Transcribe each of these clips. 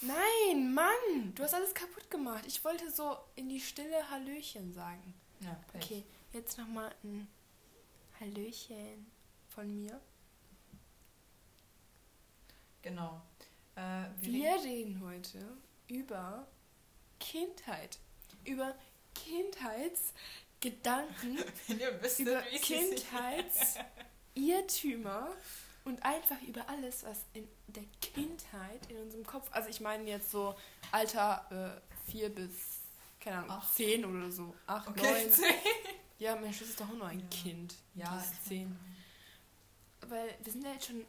Nein, Mann, du hast alles kaputt gemacht. Ich wollte so in die Stille Hallöchen sagen. Ja, Pech. Okay, jetzt nochmal ein Hallöchen von mir. Genau. Äh, wir Wir reden heute über Kindheit. Über Kindheitsgedanken, Wenn ihr wisst, über Kindheitsirrtümer und einfach über alles, was in der Kindheit in unserem Kopf, also ich meine jetzt so Alter äh, 4 bis, keine Ahnung, Acht. 10 oder so. 8, Okay, 9. Ja, mein Schwester ist doch auch nur ein Ja. Kind. Ja, die ist 10. Weil wir sind ja jetzt schon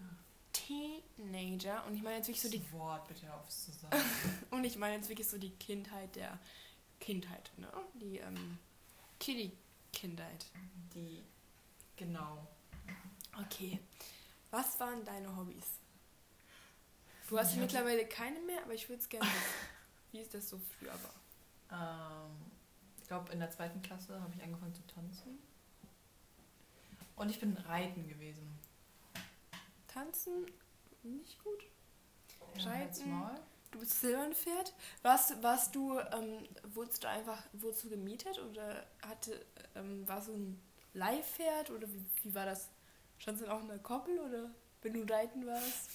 Teenager und ich meine jetzt wirklich so die das Wort bitte auf zu sagen. und ich meine jetzt wirklich so die Kindheit der Kindheit, ne? Die ähm, Kiddie-Kindheit. Die, genau. Okay. Was waren deine Hobbys? Du hast hatte- mittlerweile keine mehr, aber ich würde es gerne wissen, wie es das so früher war. Ähm, ich glaube, in der zweiten Klasse habe ich angefangen zu tanzen. Und ich bin reiten gewesen. Tanzen, nicht gut. Ja, Reiten. Maul. Du bist Silbernpferd. Warst, warst du, ähm, wurdest du einfach, wurdest du gemietet oder hatte, ähm, war so ein Leihpferd oder wie, wie war das? Standst du dann auch in der Koppel oder wenn du reiten warst?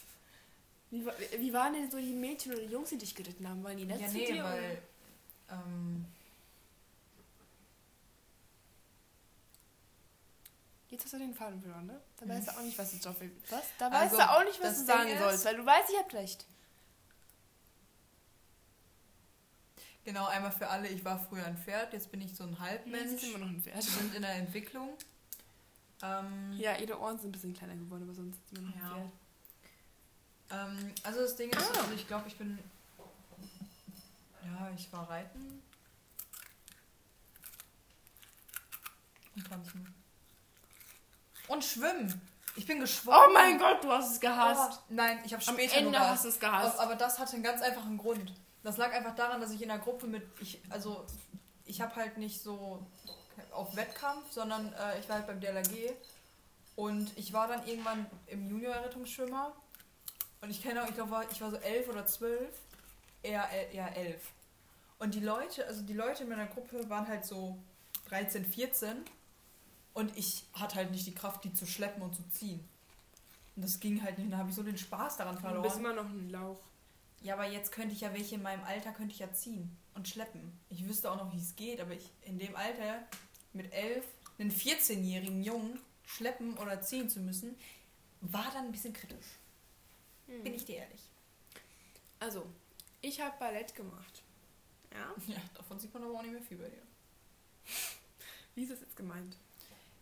Wie, wie waren denn so die Mädchen oder die Jungs, die dich geritten haben? Waren die nett Ja, zu nee, dir? weil. Ähm, Jetzt hast du den Faden verloren, ne? Da weißt du auch nicht, was du willst. Was? Da weißt Also, du auch nicht, was du sagen sollst, weil du weißt, ich hab recht. genau, einmal für alle, ich war früher ein Pferd, jetzt bin ich so ein Mensch. Halbmensch. ist immer noch ein Pferd. Wir sind in der Entwicklung. Ähm, Ja, ihre Ohren sind ein bisschen kleiner geworden, aber sonst ist ein Ja. Ähm, also das Ding ist, Ah. also ich glaube, ich bin. Ja, ich war reiten. Und tanzen. Und schwimmen. Ich bin geschwommen. Oh mein Gott, du hast es gehasst. Oh, nein, ich habe Am später Ende nur hast du es gehasst. Aber das hatte einen ganz einfachen Grund. Das lag einfach daran, dass ich in der Gruppe mit. Ich, also, ich habe halt nicht so auf Wettkampf, sondern äh, ich war halt beim DLRG. Und ich war dann irgendwann im Junior-Rettungsschwimmer. Und ich kenne auch, ich glaube, ich war so elf oder zwölf. Eher, eher elf. Und die Leute, also die Leute in meiner Gruppe waren halt so 13, 14. Und ich hatte halt nicht die Kraft, die zu schleppen und zu ziehen. Und das ging halt nicht. Und da habe ich so den Spaß daran du verloren. bist immer noch ein Lauch. Ja, aber jetzt könnte ich ja welche in meinem Alter könnte ich ja ziehen und schleppen. Ich wüsste auch noch, wie es geht, aber ich in dem Alter mit elf einen 14-jährigen Jungen schleppen oder ziehen zu müssen, war dann ein bisschen kritisch. Bin ich dir ehrlich. Also, ich habe Ballett gemacht. Ja? Ja, davon sieht man aber auch nicht mehr viel bei dir. Wie ist das jetzt gemeint?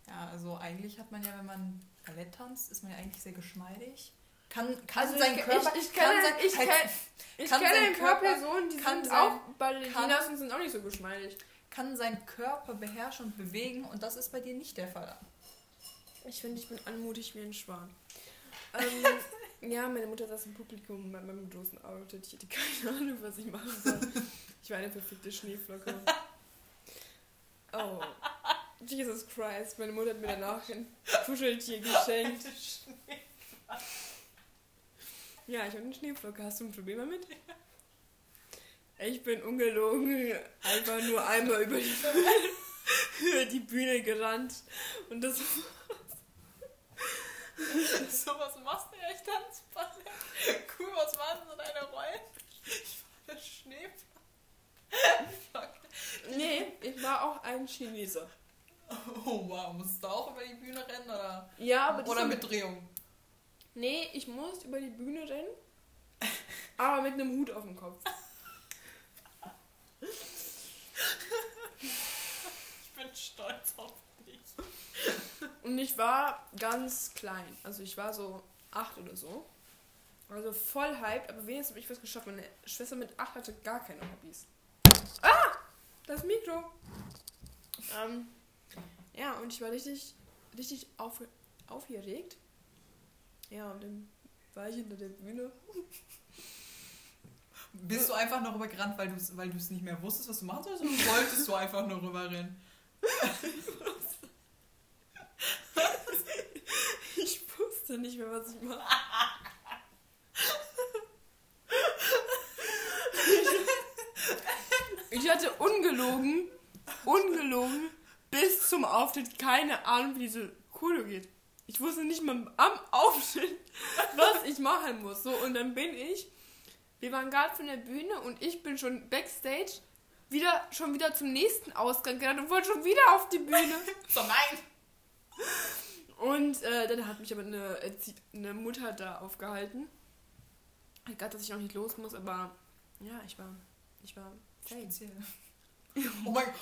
Ja, also eigentlich hat man ja, wenn man Ballett tanzt, ist man ja eigentlich sehr geschmeidig. Kann, kann Also sein ich, Körper... ich, ich kann sein, ich halt, kenne, ich kann kenne ein paar Körper- Personen, die kann sind sein- auch Ballerinas und sind auch nicht so geschmeidig. kann seinen Körper beherrschen und bewegen und das ist bei dir nicht der Fall. Ich finde, ich bin anmutig wie ein Schwan. Ähm, ja, meine Mutter saß im Publikum bei meinem großen Outfit. Ich hatte keine Ahnung, was ich machen soll. Ich war eine perfekte Schneeflocke. Oh. Jesus Christ, meine Mutter hat mir danach ein Kuscheltier geschenkt. Ja, ich habe eine Schneeflocke. Hast du ein Problem damit? Ich bin ungelogen einfach nur einmal über die, über die Bühne gerannt. Und das so was machst du ja, ich Tanzballett. Cool, was waren so deine Rollen? Ich war der Schneeflocke. Nee, ich war auch ein Chineser. Oh wow, musst du auch über die Bühne rennen oder, Ja, aber oder mit Drehung? Nee, ich musste über die Bühne rennen. Aber mit einem Hut auf dem Kopf. Ich bin stolz auf dich. Und ich war ganz klein. Also ich war so acht oder so. Also voll hyped, aber wenigstens habe ich was geschafft. Meine Schwester mit acht hatte gar keine Hobbys. Ah! Das Mikro! Ähm, ja, und ich war richtig, richtig auf, aufgeregt. Ja, und dann war ich hinter der Bühne. Bist du einfach noch rübergerannt, weil du es weil du's nicht mehr wusstest, was du machen sollst, oder wolltest du einfach nur rüberrennen? Ich wusste nicht mehr, was ich mache. Ich hatte ungelogen, ungelogen, bis zum Auftritt keine Ahnung, wie diese Choreo geht. Ich wusste nicht mal am Auftritt, was ich machen muss. So, und dann bin ich, wir waren gerade von der Bühne und ich bin schon backstage, wieder, schon wieder zum nächsten Ausgang gerannt und wollte schon wieder auf die Bühne. So, nein! Und äh, dann hat mich aber eine, Erzie- eine Mutter da aufgehalten. Hat gerade, dass ich noch nicht los muss, aber ja, ich war, ich war. Speziell. Oh mein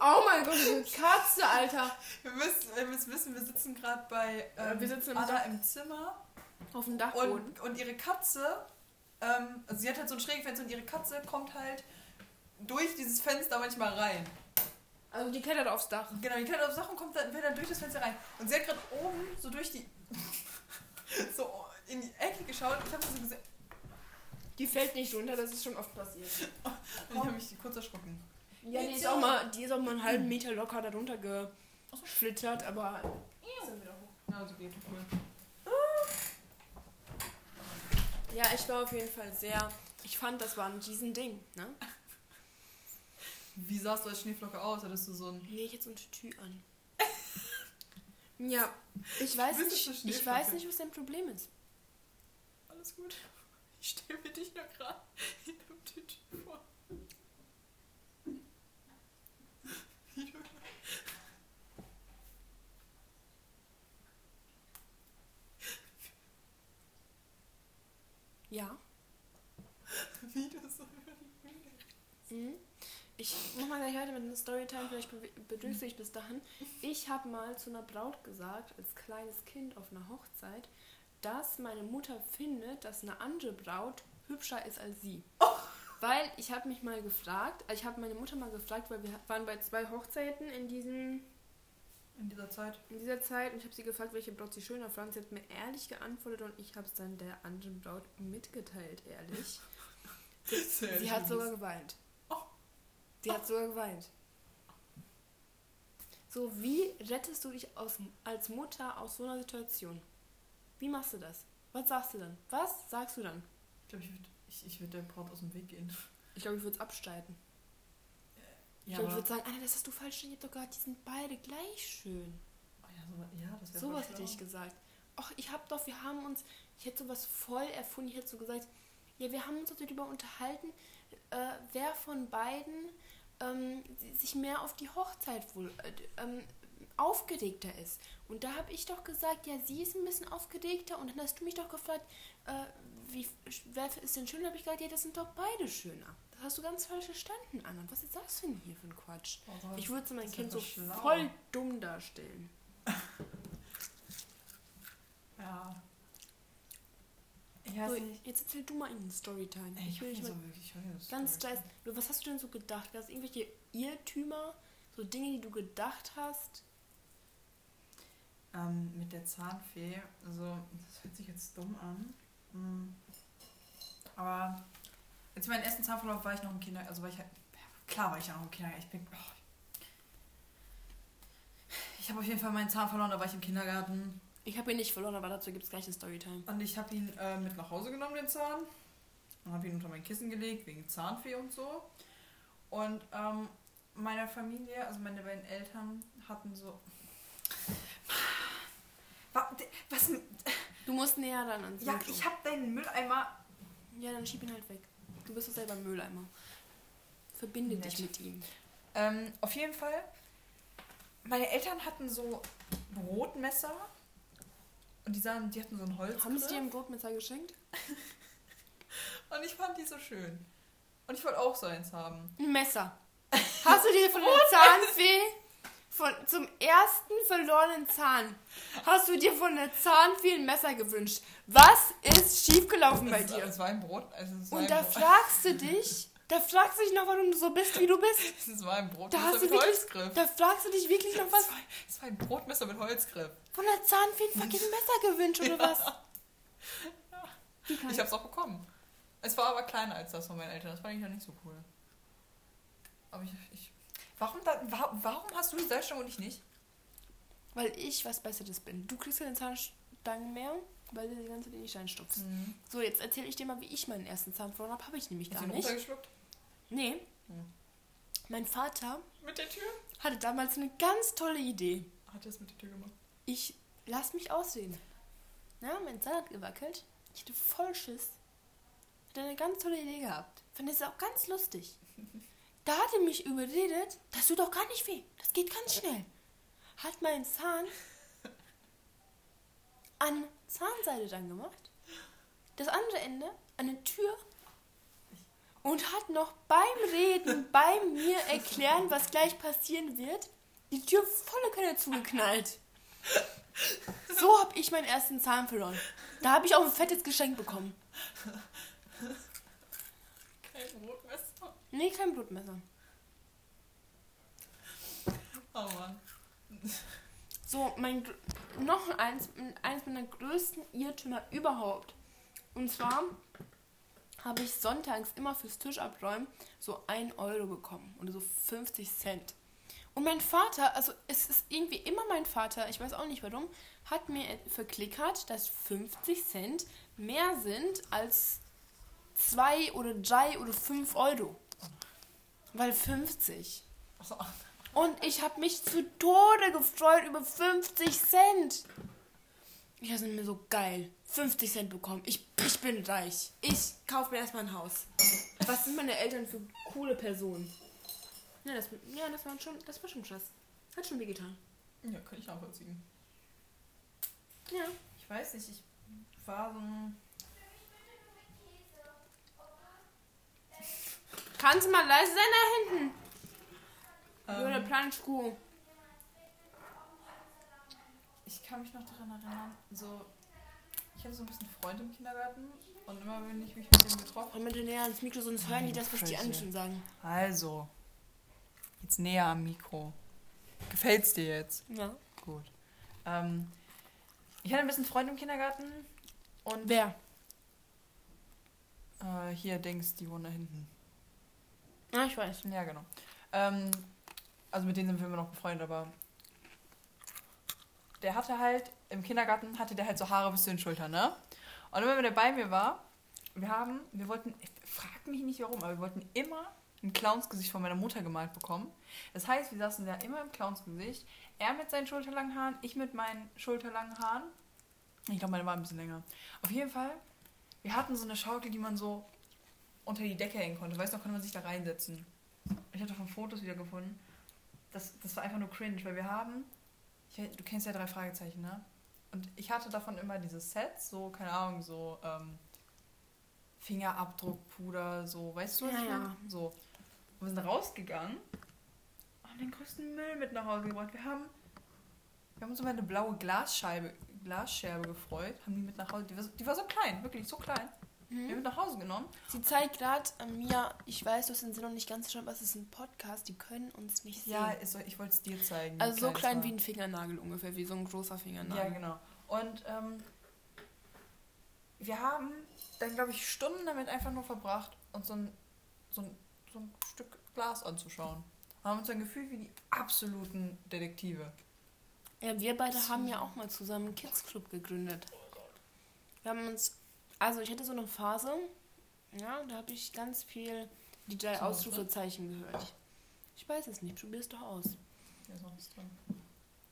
Oh mein Gott, diese Katze, Alter. Wir müssen, ihr müsst wissen, wir sitzen gerade bei ähm, wir sitzen im Anna Dach- im Zimmer Auf dem Dachboden. und, und ihre Katze, ähm, also sie hat halt so ein Schrägfenster und ihre Katze kommt halt durch dieses Fenster manchmal rein. Also die klettert aufs Dach. Genau, die klettert aufs Dach und kommt dann, will dann durch das Fenster rein. Und sie hat gerade oben so durch die. so in die Ecke geschaut. Ich habe so gesehen. Die fällt nicht runter, das ist schon oft passiert. Und ich habe mich kurz erschrocken. Ja, die ist auch mal, die ist auch mal einen halben Meter locker darunter geflittert, aber ist dann wieder hoch. Ja, so geht. Cool. Ja, ich war auf jeden Fall sehr. Ich fand, das war ein Riesending, ne? Wie sahst du als Schneeflocke aus? Hattest du so ein. Nee, ich jetzt so ein Tütü an. ja, ich weiß nicht, so ich weiß nicht, was dein Problem ist. Alles gut. Ich stelle mir dich nur gerade in einem Tütü vor. Wie du, Ja. wie du so über die Bühne Mhm. Ich mach mal gleich weiter mit einer Storytime, vielleicht be- bedrückst du dich bis dahin. Ich habe mal zu einer Braut gesagt, als kleines Kind auf einer Hochzeit, dass meine Mutter findet, dass eine andere Braut hübscher ist als sie. Weil ich habe mich mal gefragt, also ich habe meine Mutter mal gefragt, weil wir waren bei zwei Hochzeiten in, diesem, In dieser Zeit. in dieser Zeit und ich habe sie gefragt, welche Braut sie schöner fand. Sie hat mir ehrlich geantwortet und ich habe es dann der anderen Braut mitgeteilt, ehrlich. Sie hat sogar geweint. Oh. Sie hat sogar geweint. So, wie rettest du dich aus, als Mutter aus so einer Situation? Wie machst du das? Was sagst du dann? Was sagst du dann? Ich glaube, ich würde ich, ich würd der Braut aus dem Weg gehen. Ich glaube, ich würde es abstreiten. Ich Ja, ich würde sagen, Anna, das hast du falsch stehen. Ihr habt doch gerade, die sind beide gleich schön. oh ja, so, ja, das Sowas hätte ich gesagt. Ach, ich hab doch, wir haben uns, ich hätte sowas voll erfunden. Ich hätte so gesagt, ja, wir haben uns darüber unterhalten, äh, wer von beiden ähm, sich mehr auf die Hochzeit wohl äh, ähm, aufgeregter ist. Und da habe ich doch gesagt, ja, sie ist ein bisschen aufgeregter. Und dann hast du mich doch gefragt, äh, wie, wer ist denn schöner? habe ich gesagt, ja, das sind doch beide schöner. Hast du ganz falsch verstanden, Anna. Was ist das denn hier für ein Quatsch? Oh, Ich würde mein Kind so schlau. voll dumm darstellen. Ja. So, jetzt erzähl du mal in Storytime. Ey, Ich will nicht so wirklich ganz dreist. Was hast du denn so gedacht? Gab es irgendwelche Irrtümer? So Dinge, die du gedacht hast? Ähm, mit der Zahnfee, also das hört sich jetzt dumm an. Hm. Aber jetzt meinen ersten Zahnverlauf war ich noch im Kinder, also war ich halt, klar war ich ja noch im Kindergarten. Ich bin, oh. ich habe auf jeden Fall meinen Zahn verloren, da war ich im Kindergarten Ich habe ihn nicht verloren, aber dazu gibt es gleich eine Storytime. und ich habe ihn äh, mit nach Hause genommen, den Zahn, und habe ihn unter mein Kissen gelegt wegen Zahnfee und so. Und ähm, meine Familie, also meine beiden Eltern hatten so Wa- was Du musst näher ran ans Ja, Mikro. ich hab deinen Mülleimer. Ja, dann schieb ihn halt weg. Du bist doch selber ein Mülleimer. Verbinde Nett. dich mit ihm. Ähm, auf jeden Fall. Meine Eltern hatten so Brotmesser. Und die, sahen, die hatten so ein Holz. Haben sie dir ein Brotmesser geschenkt? Und ich fand die so schön. Und ich wollte auch so eins haben. Ein Messer. Hast du dir von der Zahnfee, von, zum ersten verlorenen Zahn, hast du dir von der Zahnfee ein Messer gewünscht? Was ist schiefgelaufen bei dir? Es war ein Brot. Es Und da fragst du dich, da fragst du dich noch, warum du so bist, wie du bist. es war ein Brotmesser Da hast du mit wirklich, Holzgriff. da fragst du dich wirklich noch was Es war, ein Brotmesser mit Holzgriff. von der Zahnfee ein fucking Messer gewünscht oder was? Wie kann Ich hab's auch bekommen. Es war aber kleiner als das von meinen Eltern. Das fand ich ja nicht so cool. Aber ich. ich warum, da, wa- warum hast du die Salzstange und ich nicht? Weil ich was Besseres bin. Du kriegst keine Zahnstangen mehr weil du die ganze Zeit in die Steine stopfst. Mhm. So, jetzt erzähle ich dir mal, wie ich meinen ersten Zahn verloren habe. Habe ich nämlich Hast gar du nicht. runtergeschluckt? Nee. Hm. Mein Vater Mit der Tür? hatte damals eine ganz tolle Idee. Hat er es mit der Tür gemacht? Ich lass mich aussehen. Na, mein Zahn hat gewackelt. Ich hatte voll Schiss. Hat eine ganz tolle Idee gehabt. Fand es auch ganz lustig. Da hat er mich überredet, das tut doch gar nicht weh. Das geht ganz schnell. Hat meinen Zahn an Zahnseide dann gemacht. Das andere Ende an eine Tür. Und hat noch beim Reden, bei mir erklären, was gleich passieren wird, die Tür volle Kanne zugeknallt. So habe ich meinen ersten Zahn verloren. Da habe ich auch ein fettes Geschenk bekommen. Kein Brotmesser. Nee, kein Blutmesser. Oh Mann. So, mein noch eins, eins meiner größten Irrtümer überhaupt. Und zwar habe ich sonntags immer fürs Tisch abräumen so 1 Euro bekommen oder so 50 Cent. Und mein Vater, also es ist irgendwie immer mein Vater, ich weiß auch nicht warum, hat mir verklickert, dass 50 Cent mehr sind als 2 oder 3 oder 5 Euro. Weil 50. Achso. Und ich habe mich zu Tode gefreut über 50 Cent. Ich dachte mir so geil. 50 Cent bekommen. Ich, ich bin reich. Ich kaufe mir erstmal ein Haus. Was sind meine Eltern für coole Personen? Ja, das, ja, das war schon, das war schon krass. Hat schon wehgetan. Ja, kann ich nachvollziehen. Ja. Ich weiß nicht, ich war so ein. Kannst du mal leise sein da hinten? Nur der Ähm, Planschkuh. ich kann mich noch daran erinnern, so. Ich hatte so ein bisschen Freunde im Kindergarten und immer wenn ich mich mit denen getroffen Komm bitte näher ans Mikro, sonst hören die das, was die anderen schon sagen. Also. Jetzt näher am Mikro. Gefällt's dir jetzt? Ja. Gut. Ähm, ich hatte ein bisschen Freunde im Kindergarten und Wer? äh, hier Dings, die wohnen da hinten. Ah, ich weiß. Ja, genau. Ähm, also mit denen sind wir immer noch befreundet, aber der hatte halt, im Kindergarten hatte der halt so Haare bis zu den Schultern, ne? Und immer wenn der bei mir war, wir haben, wir wollten, frag mich nicht warum, aber wir wollten immer ein Clownsgesicht von meiner Mutter gemalt bekommen. Das heißt, wir saßen da immer im Clownsgesicht. Er mit seinen schulterlangen Haaren, ich mit meinen schulterlangen Haaren. Ich glaube, meine war ein bisschen länger. Auf jeden Fall, wir hatten so eine Schaukel, die man so unter die Decke hängen konnte. Weißt du, noch, konnte man sich da reinsetzen. Ich hatte von Fotos wieder gefunden. Das, das war einfach nur cringe, weil wir haben. Ich, du kennst ja drei Fragezeichen, ne? Und ich hatte davon immer dieses Set, so, keine Ahnung, so ähm, Fingerabdruckpuder, so, weißt du, was Ja, ja. So. Und wir sind rausgegangen und haben den größten Müll mit nach Hause gebracht. Wir haben, wir haben uns über eine blaue Glasscheibe, Glasscherbe gefreut, haben die mit nach Hause. Die war, so- die war so klein, wirklich so klein. Wir haben Mhm. nach Hause genommen. Sie zeigt gerade an mir, ich weiß, du hast den Sinn noch nicht ganz schon, aber es ist ein Podcast, die können uns nicht sehen. Ja, ist, ich wollte es dir zeigen. also so klein war. wie ein Fingernagel ungefähr, wie so ein großer Fingernagel. Ja, genau. Und ähm, wir haben dann, glaube ich, Stunden damit einfach nur verbracht, uns so ein, so ein, so ein Stück Glas anzuschauen. Wir haben uns dann gefühlt wie die absoluten Detektive. Ja, wir beide haben ja auch mal zusammen einen Kids Club gegründet. Wir haben uns, also ich hatte so eine Phase, ja, da habe ich ganz viel die drei So, Ausrufezeichen gehört. Ich weiß es nicht, probier es doch aus. Hier ist noch was drin.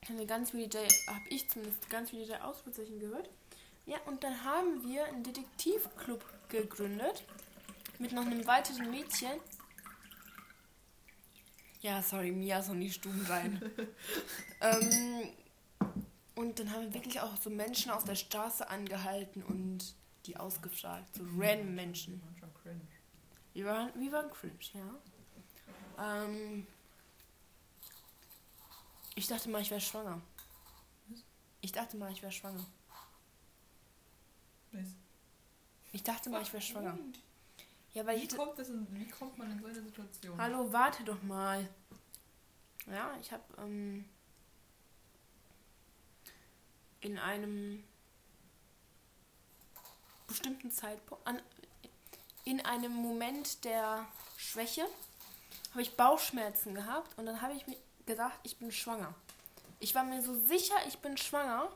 Haben wir ganz viele DJ, habe ich zumindest ganz viele DJ Ausrufezeichen gehört. Ja, und dann haben wir einen Detektivclub gegründet mit noch einem weiteren Mädchen. Ja, sorry, Mia ist noch nicht stumm rein. ähm, und dann haben wir wirklich auch so Menschen auf der Straße angehalten und die ausgefragt. So random Menschen. Schon cringe. Wir waren, wir waren cringe, ja. Ähm, ich dachte mal, ich wäre schwanger. Was? Ich dachte mal, ich wäre schwanger. Was? Ich dachte mal, ich wäre schwanger. Ja, weil ich Wie hätte... kommt, das in, wie kommt man in so eine Situation? Hallo, warte doch mal. Ja, ich habe ähm, in einem bestimmten Zeitpunkt, an, in einem Moment der Schwäche, habe ich Bauchschmerzen gehabt und dann habe ich mir gedacht, ich bin schwanger. Ich war mir so sicher, ich bin schwanger.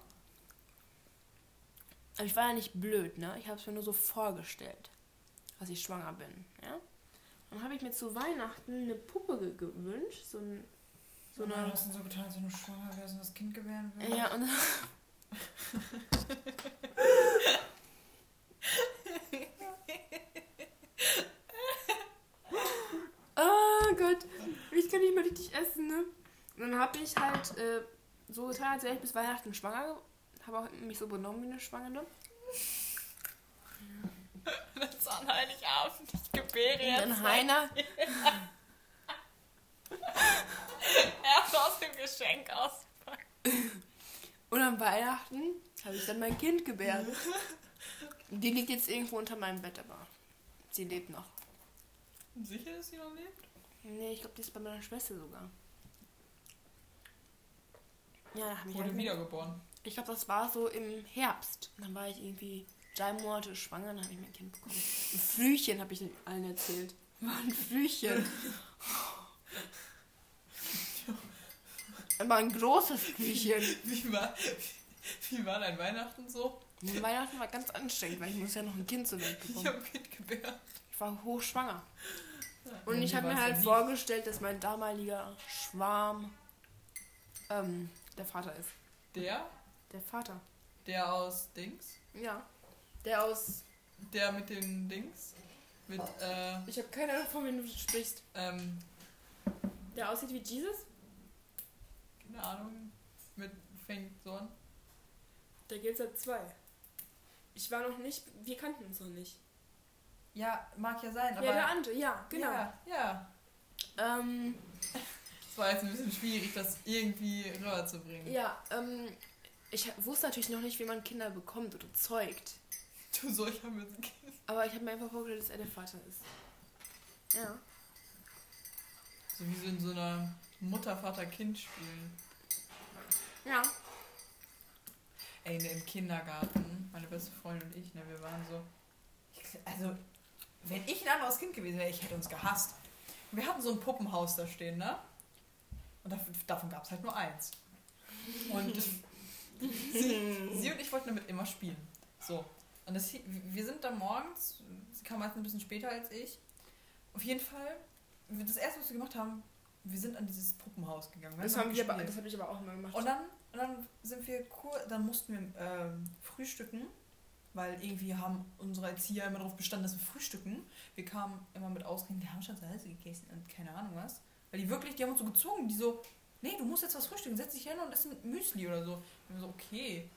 Aber ich war ja nicht blöd, ne? Ich habe es mir nur so vorgestellt, dass ich schwanger bin, ja? Dann habe ich mir zu Weihnachten eine Puppe ge gewünscht, so, ein, so eine... hast du so getan, als wenn du schwanger wärst und das Kind gebären würdest. Ja, und Oh Gott, ich kann nicht mehr richtig essen, ne? Und dann habe ich halt äh, so getan, als wäre ich bis Weihnachten schwanger. Habe auch mich so benommen wie eine Schwangere. Das ist an Heiligabend. Ich gebäre Und dann Heiner, erst aus dem Geschenk aus. und an Weihnachten habe ich dann mein Kind gebärt. Die liegt jetzt irgendwo unter meinem Bett, aber sie lebt noch. Sicher, dass sie noch lebt? Nee, ich glaube, die ist bei meiner Schwester sogar. Ja, da ich Wurde halt wiedergeboren. Ich glaube, das war so im Herbst. Dann war ich irgendwie drei Monate schwanger, dann habe ich mein Kind bekommen. Ein Flüchen habe ich allen erzählt. War ein Flüchen. War ein großes Flüchen. Wie war, wie war dein Weihnachten so? Und Weihnachten war ganz anstrengend, weil ich muss ja noch ein Kind zur Welt Ich bekommen. habe ein Kind gebärt. Ich war hochschwanger. Und ich wie habe mir halt vorgestellt, dass mein damaliger Schwarm ähm, der Vater ist. Der? Der Vater. Der aus Dings? Ja. Der aus. Der mit den Dings? Mit, äh, Ich habe keine Ahnung, von wem du sprichst. ähm, Der aussieht wie Jesus? keine Ahnung, mit fängt so an. Da gibt es ja zwei. Ich war noch nicht, wir kannten uns noch nicht. Ja, mag ja sein, aber. ja, der andere, ja, genau. Ja, ja. Ähm, Es war jetzt ein bisschen schwierig, das irgendwie rüberzubringen. ja, ähm, ich wusste natürlich noch nicht, wie man Kinder bekommt oder zeugt. Du solcher mit dem Kind. Aber ich habe mir einfach vorgestellt, dass er der Vater ist. Ja. So wie so in so einer Mutter-Vater-Kind-Spielen. Ja. Ey, ne, im Kindergarten, meine beste Freundin und ich, ne, wir waren so. Also, wenn ich ein anderes Kind gewesen wäre, ich hätte uns gehasst. Wir hatten so ein Puppenhaus da stehen, ne? Und davon, gab es halt nur eins. Und sie, sie und ich wollten damit immer spielen. So. Und das, wir sind dann morgens, sie kam meistens ein bisschen später als ich. Auf jeden Fall, wir- das erste, was wir gemacht haben, wir sind an dieses Puppenhaus gegangen. Das, haben wir aber, das habe ich aber auch immer gemacht. Und dann, und dann sind wir kur dann mussten wir ähm, frühstücken, weil irgendwie haben unsere Erzieher immer darauf bestanden, dass wir frühstücken. Wir kamen immer mit Ausreden, die haben schon Hause gegessen und keine Ahnung was. Weil die wirklich, die haben uns so gezwungen, die so, nee, du musst jetzt was frühstücken, setz dich hin und ess mit Müsli oder so. Und wir so, okay.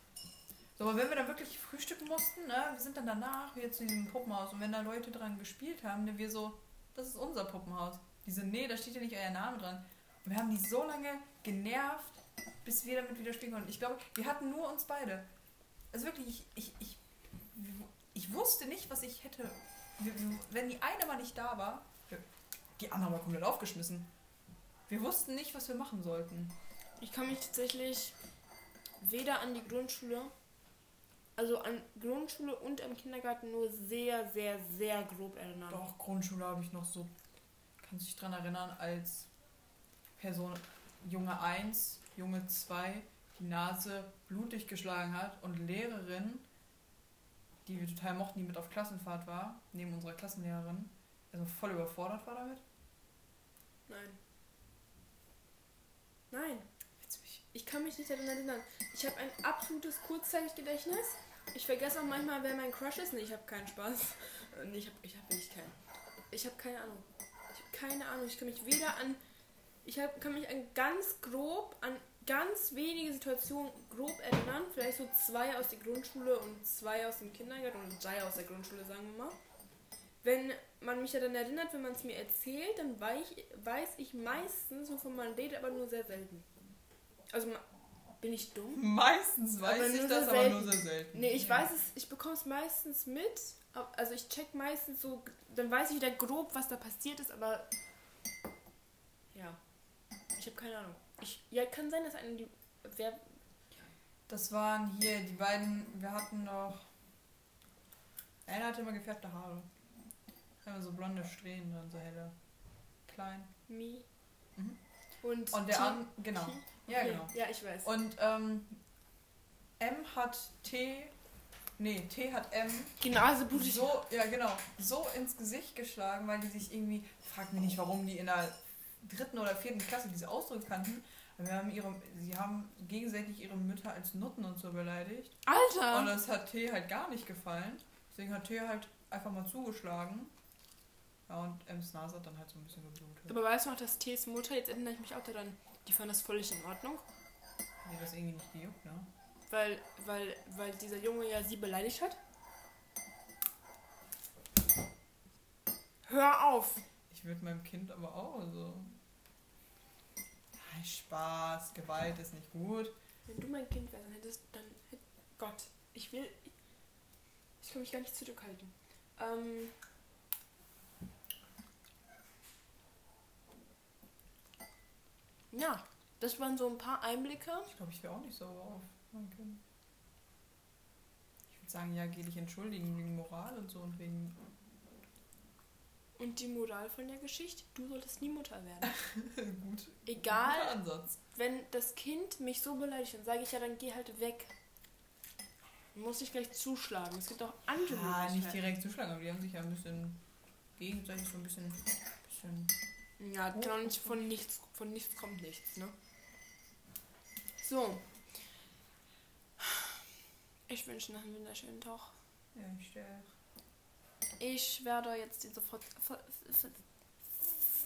So, aber wenn wir dann wirklich frühstücken mussten, ne, wir sind dann danach wieder zu diesem Puppenhaus und wenn da Leute dran gespielt haben, ne, wir so, das ist unser Puppenhaus. Die so, nee, da steht ja nicht euer Name dran. Und wir haben die so lange genervt, bis wir damit wieder spielen konnten. Ich glaube, wir hatten nur uns beide. Also wirklich, ich, ich, ich, ich wusste nicht, was ich hätte. Wenn die eine mal nicht da war, die andere war komplett aufgeschmissen. Wir wussten nicht, was wir machen sollten. Ich kann mich tatsächlich weder an die Grundschule, also an Grundschule und am Kindergarten nur sehr, sehr, sehr grob erinnern. Doch, Grundschule habe ich noch so, kann sich dran erinnern, als Person Junge 1, Junge 2 die Nase blutig geschlagen hat und Lehrerin, die wir total mochten, die mit auf Klassenfahrt war, neben unserer Klassenlehrerin, also voll überfordert war damit. Nein. Nein. Ich kann mich nicht daran erinnern. Ich habe ein absolutes Kurzzeitgedächtnis. Ich vergesse auch manchmal, wer mein Crush ist. Nee, ich habe keinen Spaß. Äh, Nee, ich habe ich hab wirklich keinen. Ich habe keine Ahnung. Ich habe keine Ahnung. Ich kann mich weder an. Ich hab, kann mich an ganz grob, an ganz wenige Situationen grob erinnern. Vielleicht so zwei aus der Grundschule und zwei aus dem Kindergarten und drei aus der Grundschule, sagen wir mal. Wenn man mich daran erinnert, wenn man es mir erzählt, dann weiß ich, weiß ich meistens, wovon man redet, aber nur sehr selten. Also bin ich dumm? Meistens weiß Aber ich das, aber nur sehr selten. Nee, ich Ja. weiß es, ich bekomme es meistens mit. Also ich check meistens so, dann weiß ich wieder grob, was da passiert ist, aber ja. Ich habe keine Ahnung. Ich, ja, kann sein, dass eine die. Wer, Das waren hier die beiden, wir hatten noch. Einer hatte immer gefärbte Haare. Immer so blonde Strähnen drin, so helle. Klein. Mi. Mhm. Und, Und der T- an, genau. Ja, okay. genau. Ja, ich weiß. Und ähm, M hat T Nee, T hat M Die Nase blutet. so, ja genau, so ins Gesicht geschlagen, weil die sich irgendwie, frag mich nicht, warum die in der dritten oder vierten Klasse diese Ausdrücke kannten. aber Wir haben ihre, sie haben gegenseitig ihre Mütter als Nutten und so beleidigt. Und Alter! das hat T halt gar nicht gefallen. Deswegen hat T halt einfach mal zugeschlagen. Ja, und M's Nase hat dann halt so ein bisschen geblutet. Aber weißt du noch, dass T's Mutter, jetzt erinnere ich mich auch daran, die fand das völlig in Ordnung. Nee, das irgendwie nicht gejuckt, ne? Weil, weil, weil dieser Junge ja sie beleidigt hat. Hör auf! Ich würde meinem Kind aber auch so. Nein, Spaß, Gewalt ist nicht gut. Wenn du mein Kind wärst, dann hättest dann Gott, ich will. Ich kann mich gar nicht zurückhalten. Ähm. Ja, das waren so ein paar Einblicke. Ich glaube, ich wäre auch nicht sauer auf mein Kind. Ich würde sagen, ja, geh dich entschuldigen wegen Moral und so und wegen. Und die Moral von der Geschichte, du solltest nie Mutter werden. gut. Egal. Guter Ansatz. Wenn das Kind mich so beleidigt, dann sage ich ja, dann geh halt weg. Du musst nicht gleich zuschlagen. Es gibt auch andere Ja, nicht direkt zuschlagen, aber die haben sich ja ein bisschen gegenseitig so ein bisschen. bisschen Ja, genau nicht von nichts, von nichts kommt nichts, ne? So. Ich wünsche noch einen wunderschönen Tag. ja, ich werde jetzt diese Fort Fort- Fort-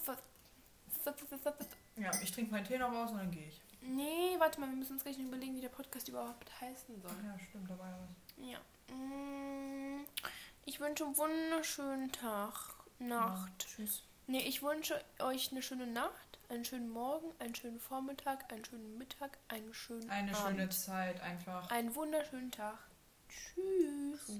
Fort- Ja, ich trinke meinen Tee noch raus und dann gehe ich. Nee, warte mal, wir müssen uns gleich überlegen, wie der Podcast überhaupt heißen soll. Ja, stimmt, da war ja was. Ja. Mm, Ich wünsche einen wunderschönen Tag, Nacht. Ja, tschüss. Nee, ich wünsche euch eine schöne Nacht, einen schönen Morgen, einen schönen Vormittag, einen schönen Mittag, einen schönen Eine Abend. schöne Zeit einfach. Einen wunderschönen Tag. Tschüss.